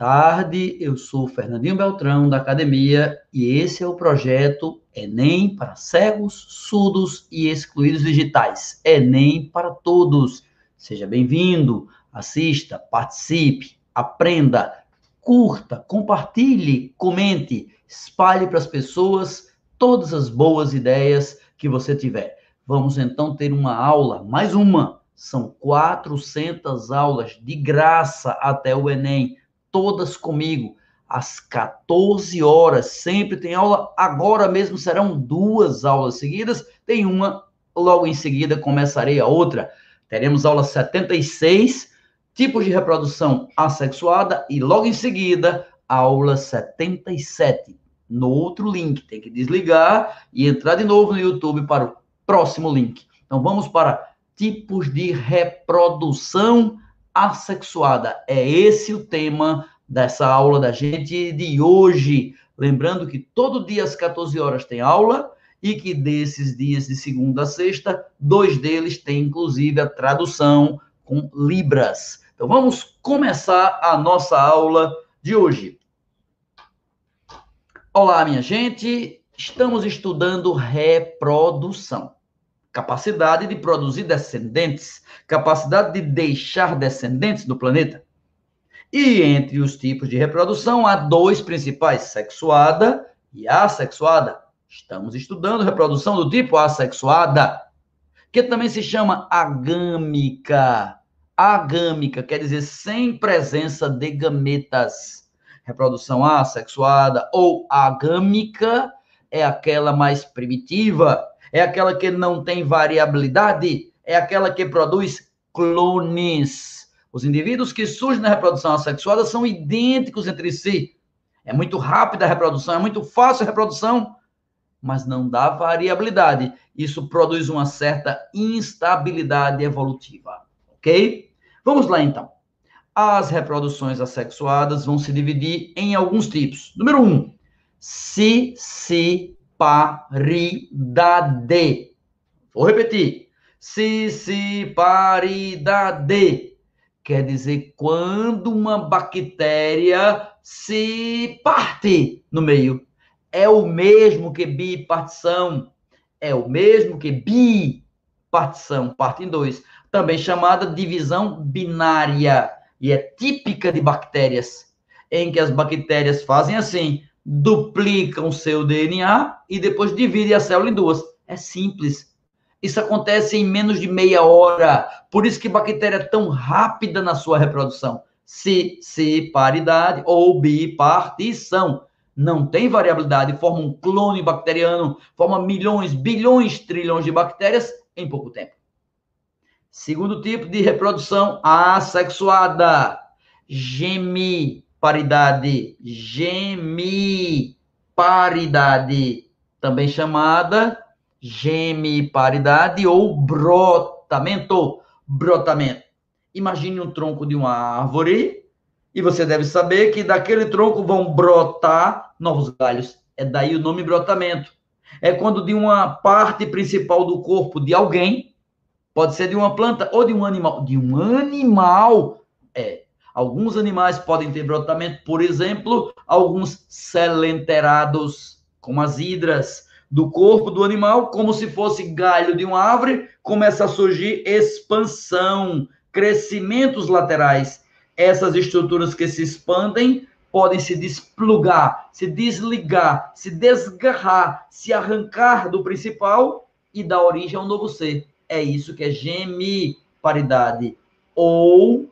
tarde, eu sou Fernandinho Beltrão, da Academia, e esse é o projeto Enem para cegos, surdos e excluídos digitais. Enem para todos. Seja bem-vindo, assista, participe, aprenda, curta, compartilhe, comente, espalhe para as pessoas todas as boas ideias que você tiver. Vamos então ter uma aula, mais uma. São 400 aulas de graça até o Enem todas comigo, às 14 horas. Sempre tem aula. Agora mesmo serão duas aulas seguidas. Tem uma, logo em seguida começarei a outra. Teremos aula 76, tipos de reprodução assexuada, e logo em seguida, aula 77. No outro link, tem que desligar e entrar de novo no YouTube para o próximo link. Então vamos para tipos de reprodução assexuada. É esse o tema dessa aula da gente de hoje. Lembrando que todo dia às 14 horas tem aula e que desses dias de segunda a sexta, dois deles têm inclusive a tradução com libras. Então vamos começar a nossa aula de hoje. Olá, minha gente. Estamos estudando reprodução capacidade de produzir descendentes, capacidade de deixar descendentes no planeta. E entre os tipos de reprodução, há dois principais, sexuada e assexuada. Estamos estudando reprodução do tipo assexuada, que também se chama agâmica. Agâmica quer dizer sem presença de gametas. Reprodução assexuada ou agâmica é aquela mais primitiva, é aquela que não tem variabilidade, é aquela que produz clones. Os indivíduos que surgem na reprodução assexuada são idênticos entre si. É muito rápida a reprodução, é muito fácil a reprodução, mas não dá variabilidade. Isso produz uma certa instabilidade evolutiva, ok? Vamos lá então. As reproduções assexuadas vão se dividir em alguns tipos. Número um, se, se, paridade. Vou repetir. Cissiparidade quer dizer quando uma bactéria se parte no meio. É o mesmo que bipartição, é o mesmo que bipartição, parte em dois, também chamada divisão binária, e é típica de bactérias, em que as bactérias fazem assim, duplicam seu DNA e depois dividem a célula em duas. É simples. Isso acontece em menos de meia hora. Por isso que bactéria é tão rápida na sua reprodução. Se, se paridade ou bipartição. Não tem variabilidade, forma um clone bacteriano, forma milhões, bilhões, trilhões de bactérias em pouco tempo. Segundo tipo de reprodução assexuada, gemi paridade gemiparidade, também chamada gemiparidade ou brotamento. Brotamento. Imagine um tronco de uma árvore e você deve saber que daquele tronco vão brotar novos galhos. É daí o nome brotamento. É quando de uma parte principal do corpo de alguém, pode ser de uma planta ou de um animal, de um animal, é, Alguns animais podem ter brotamento, por exemplo, alguns selenterados, como as hidras, do corpo do animal, como se fosse galho de uma árvore, começa a surgir expansão, crescimentos laterais. Essas estruturas que se expandem podem se desplugar, se desligar, se desgarrar, se arrancar do principal e dar origem a um novo ser. É isso que é gemiparidade. Ou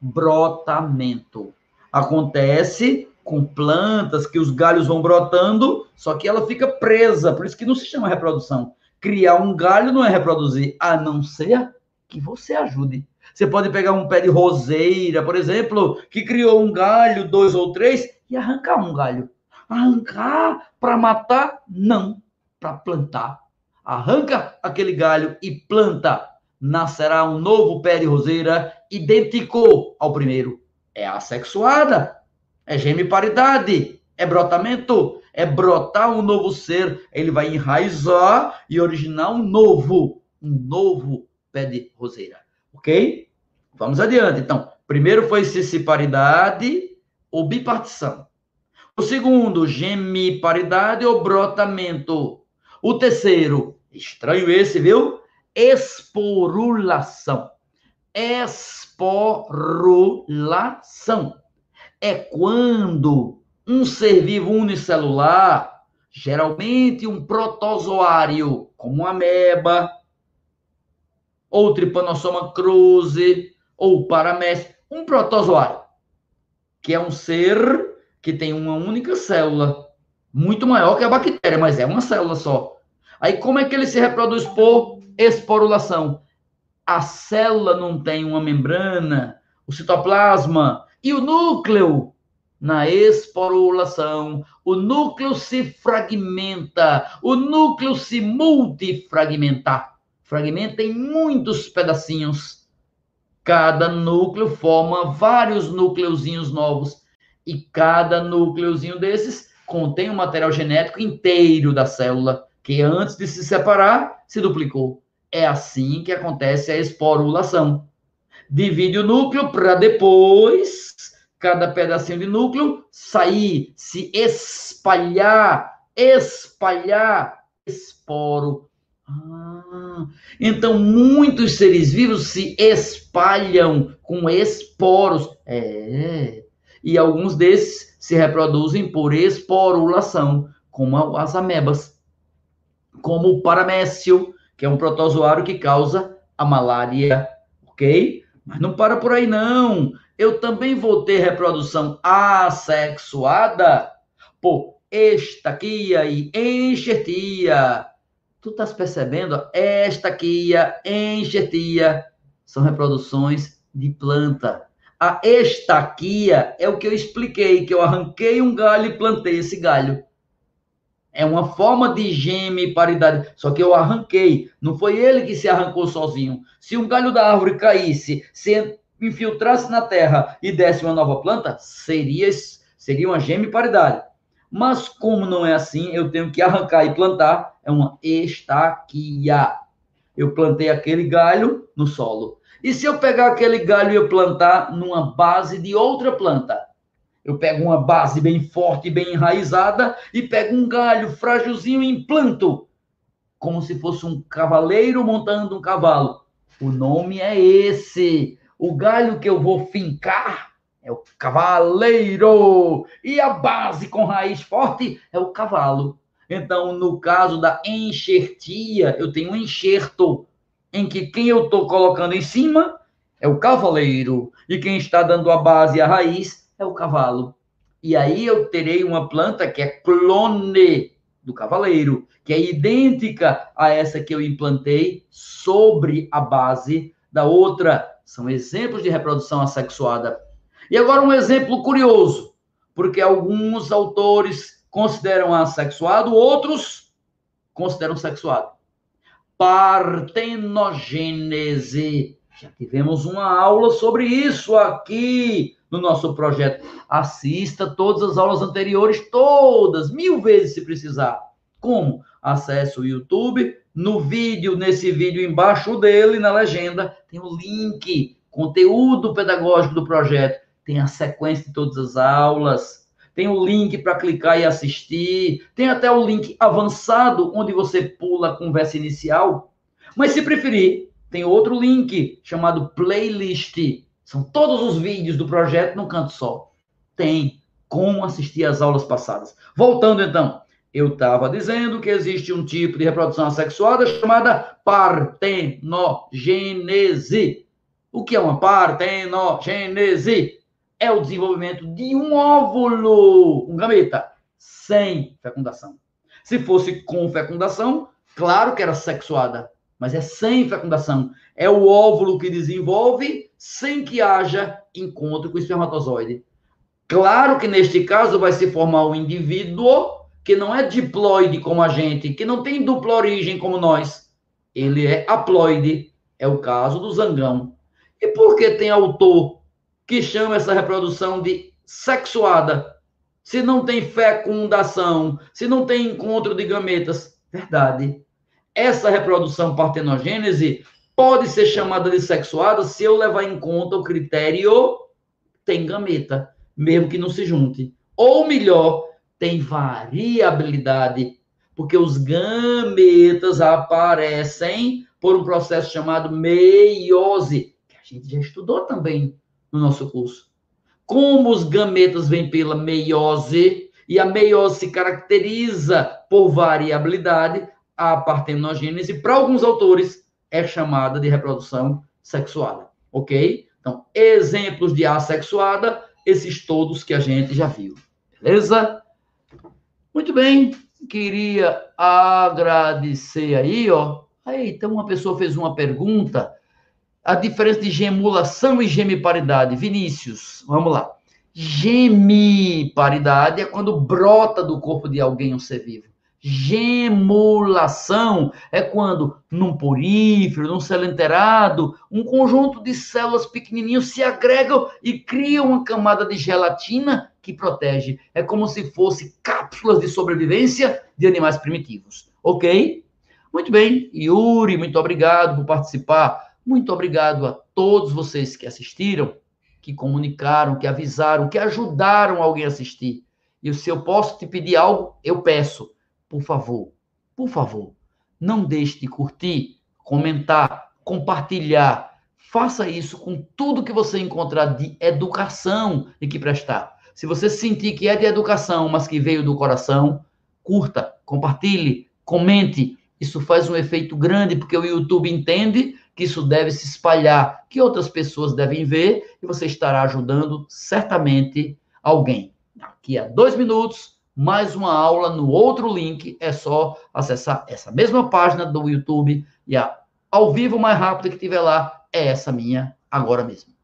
brotamento. Acontece com plantas que os galhos vão brotando, só que ela fica presa, por isso que não se chama reprodução. Criar um galho não é reproduzir, a não ser que você ajude. Você pode pegar um pé de roseira, por exemplo, que criou um galho, dois ou três, e arrancar um galho. Arrancar para matar? Não, para plantar. Arranca aquele galho e planta nascerá um novo pé de roseira idêntico ao primeiro. É assexuada, é gemiparidade, é brotamento, é brotar um novo ser. Ele vai enraizar e originar um novo, um novo pé de roseira. Ok? Vamos adiante. Então, primeiro foi cissiparidade, ou bipartição. O segundo, gemiparidade ou brotamento. O terceiro, estranho esse, viu? Esporulação. Esporulação é quando um ser vivo unicelular, geralmente um protozoário, como uma ameba, ou Trypanosoma cruzi, ou paramécia, um protozoário, que é um ser que tem uma única célula, muito maior que a bactéria, mas é uma célula só. Aí como é que ele se reproduz por esporulação? A célula não tem uma membrana, o citoplasma e o núcleo na esporulação, o núcleo se fragmenta, o núcleo se multifragmenta. Fragmenta em muitos pedacinhos. Cada núcleo forma vários núcleozinhos novos e cada núcleozinho desses contém o um material genético inteiro da célula, que antes de se separar, se duplicou. É assim que acontece a esporulação. Divide o núcleo para depois cada pedacinho de núcleo sair, se espalhar, espalhar esporo. Ah, então, muitos seres vivos se espalham com esporos. É. E alguns desses se reproduzem por esporulação, como as amebas, como o paramécio, que é um protozoário que causa a malária, ok? Mas não para por aí, não eu também vou ter reprodução assexuada por estaquia e enxertia. Tu estás percebendo? Estaquia, enxertia são reproduções de planta. A estaquia é o que eu expliquei, que eu arranquei um galho e plantei esse galho. É uma forma de geme paridade, só que eu arranquei. Não foi ele que se arrancou sozinho. Se um galho da árvore caísse, se infiltrasse na terra e desse uma nova planta, seria, seria uma gemiparidade. Mas como não é assim, eu tenho que arrancar e plantar, é uma estaquia. Eu plantei aquele galho no solo. E se eu pegar aquele galho e eu plantar numa base de outra planta? Eu pego uma base bem forte, bem enraizada, e pego um galho frágilzinho e implanto, como se fosse um cavaleiro montando um cavalo. O nome é esse. O galho que eu vou fincar é o cavaleiro. E a base com raiz forte é o cavalo. Então, no caso da enxertia, eu tenho um enxerto em que quem eu estou colocando em cima é o cavaleiro. E quem está dando a base e a raiz é o cavalo. E aí eu terei uma planta que é clone do cavaleiro, que é idêntica a essa que eu implantei sobre a base da outra são exemplos de reprodução assexuada. E agora um exemplo curioso, porque alguns autores consideram assexuado, outros consideram sexuado. Partenogênese. Já tivemos uma aula sobre isso aqui no nosso projeto. Assista todas as aulas anteriores, todas, mil vezes se precisar. Como? Acesse o YouTube, no vídeo, nesse vídeo embaixo dele, na legenda, tem o link, conteúdo pedagógico do projeto, tem a sequência de todas as aulas, tem o link para clicar e assistir, tem até o link avançado, onde você pula a conversa inicial. Mas se preferir, tem outro link chamado playlist. São todos os vídeos do projeto no canto só. Tem como assistir às aulas passadas. Voltando então, eu estava dizendo que existe um tipo de reprodução assexuada chamada partenogênese. O que é uma partenogênese? É o desenvolvimento de um óvulo, um gameta, sem fecundação. Se fosse com fecundação, claro que era sexuada, mas é sem fecundação. É o óvulo que desenvolve sem que haja encontro com o espermatozoide. Claro que neste caso vai se formar um indivíduo que não é diploide como a gente, que não tem dupla origem como nós. Ele é haploide. É o caso do zangão. E por que tem autor que chama essa reprodução de sexuada? Se não tem fecundação, se não tem encontro de gametas. Verdade. Essa reprodução partenogênese pode ser chamada de sexuada se eu levar em conta o critério tem gameta. mesmo que não se junte. Ou melhor, tem variabilidade, porque os gametas aparecem por um processo chamado meiose, que a gente já estudou também no nosso curso. Como os gametas vêm pela meiose, e a meiose se caracteriza por variabilidade, a partenogênese, para alguns autores, é chamada de reprodução sexuada, ok? Então, exemplos de assexuada, esses todos que a gente já viu, beleza? Muito bem, queria agradecer aí, ó. Aí, então uma pessoa fez uma pergunta, a diferença de gemulação e gemiparidade. Vinícius, vamos lá. Gemiparidade é quando brota do corpo de alguém um ser vivo. Gemulação é quando, num porífero, num céu enterado, um conjunto de células pequenininhas se agregam e criam uma camada de gelatina que protege. É como se fosse cápsulas de sobrevivência de animais primitivos. Ok? Muito bem. Yuri, muito obrigado por participar. Muito obrigado a todos vocês que assistiram, que comunicaram, que avisaram, que ajudaram alguém a assistir. E se eu posso te pedir algo, eu peço por favor, por favor, não deixe de curtir, comentar, compartilhar. Faça isso com tudo que você encontrar de educação e que prestar. Se você sentir que é de educação, mas que veio do coração, curta, compartilhe, comente. Isso faz um efeito grande, porque o YouTube entende que isso deve se espalhar, que outras pessoas devem ver, e você estará ajudando certamente alguém. Daqui a dois minutos, mais uma aula no outro link. É só acessar essa mesma página do YouTube e a ao vivo mais rápido que tiver lá é essa minha agora mesmo.